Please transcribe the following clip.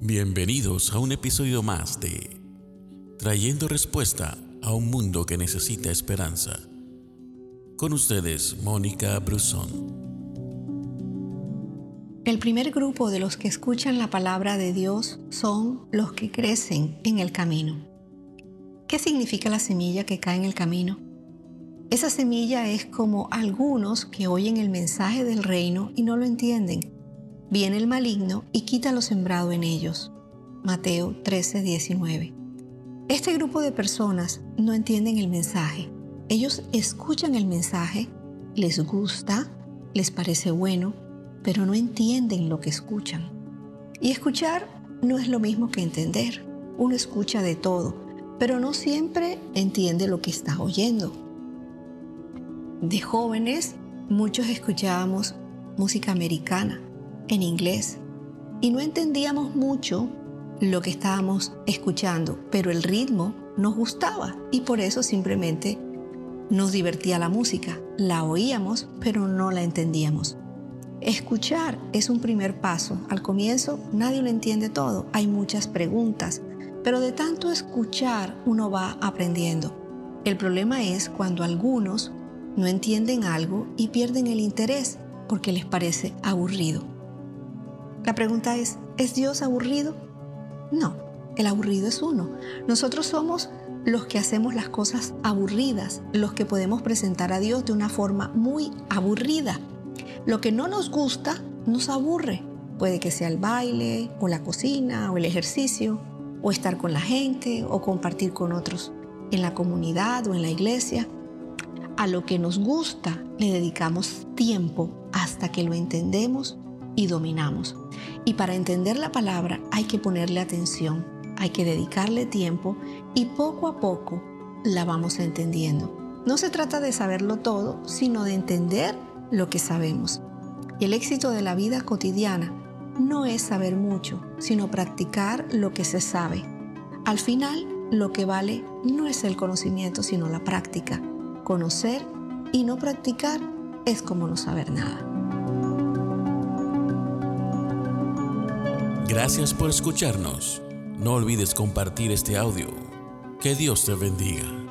Bienvenidos a un episodio más de Trayendo respuesta a un mundo que necesita esperanza. Con ustedes, Mónica Brusón. El primer grupo de los que escuchan la palabra de Dios son los que crecen en el camino. ¿Qué significa la semilla que cae en el camino? Esa semilla es como algunos que oyen el mensaje del reino y no lo entienden Viene el maligno y quita lo sembrado en ellos. Mateo 13, 19. Este grupo de personas no entienden el mensaje. Ellos escuchan el mensaje, les gusta, les parece bueno, pero no entienden lo que escuchan. Y escuchar no es lo mismo que entender. Uno escucha de todo, pero no siempre entiende lo que está oyendo. De jóvenes, muchos escuchábamos música americana, en inglés y no entendíamos mucho lo que estábamos escuchando, pero el ritmo nos gustaba y por eso simplemente nos divertía la música. La oíamos, pero no la entendíamos. Escuchar es un primer paso. Al comienzo nadie lo entiende todo, hay muchas preguntas, pero de tanto escuchar uno va aprendiendo. El problema es cuando algunos no entienden algo y pierden el interés porque les parece aburrido. La pregunta es, ¿es Dios aburrido? No, el aburrido es uno. Nosotros somos los que hacemos las cosas aburridas, los que podemos presentar a Dios de una forma muy aburrida. Lo que no nos gusta nos aburre. Puede que sea el baile, o la cocina, o el ejercicio, o estar con la gente, o compartir con otros en la comunidad o en la iglesia. A lo que nos gusta le dedicamos tiempo hasta que lo entendemos y dominamos. Y para entender la palabra hay que ponerle atención, hay que dedicarle tiempo y poco a poco la vamos entendiendo. No se trata de saberlo todo, sino de entender lo que sabemos. Y el éxito de la vida cotidiana no es saber mucho, sino practicar lo que se sabe. Al final, lo que vale no es el conocimiento, sino la práctica. Conocer y no practicar es como no saber nada. Gracias por escucharnos. No olvides compartir este audio. Que Dios te bendiga.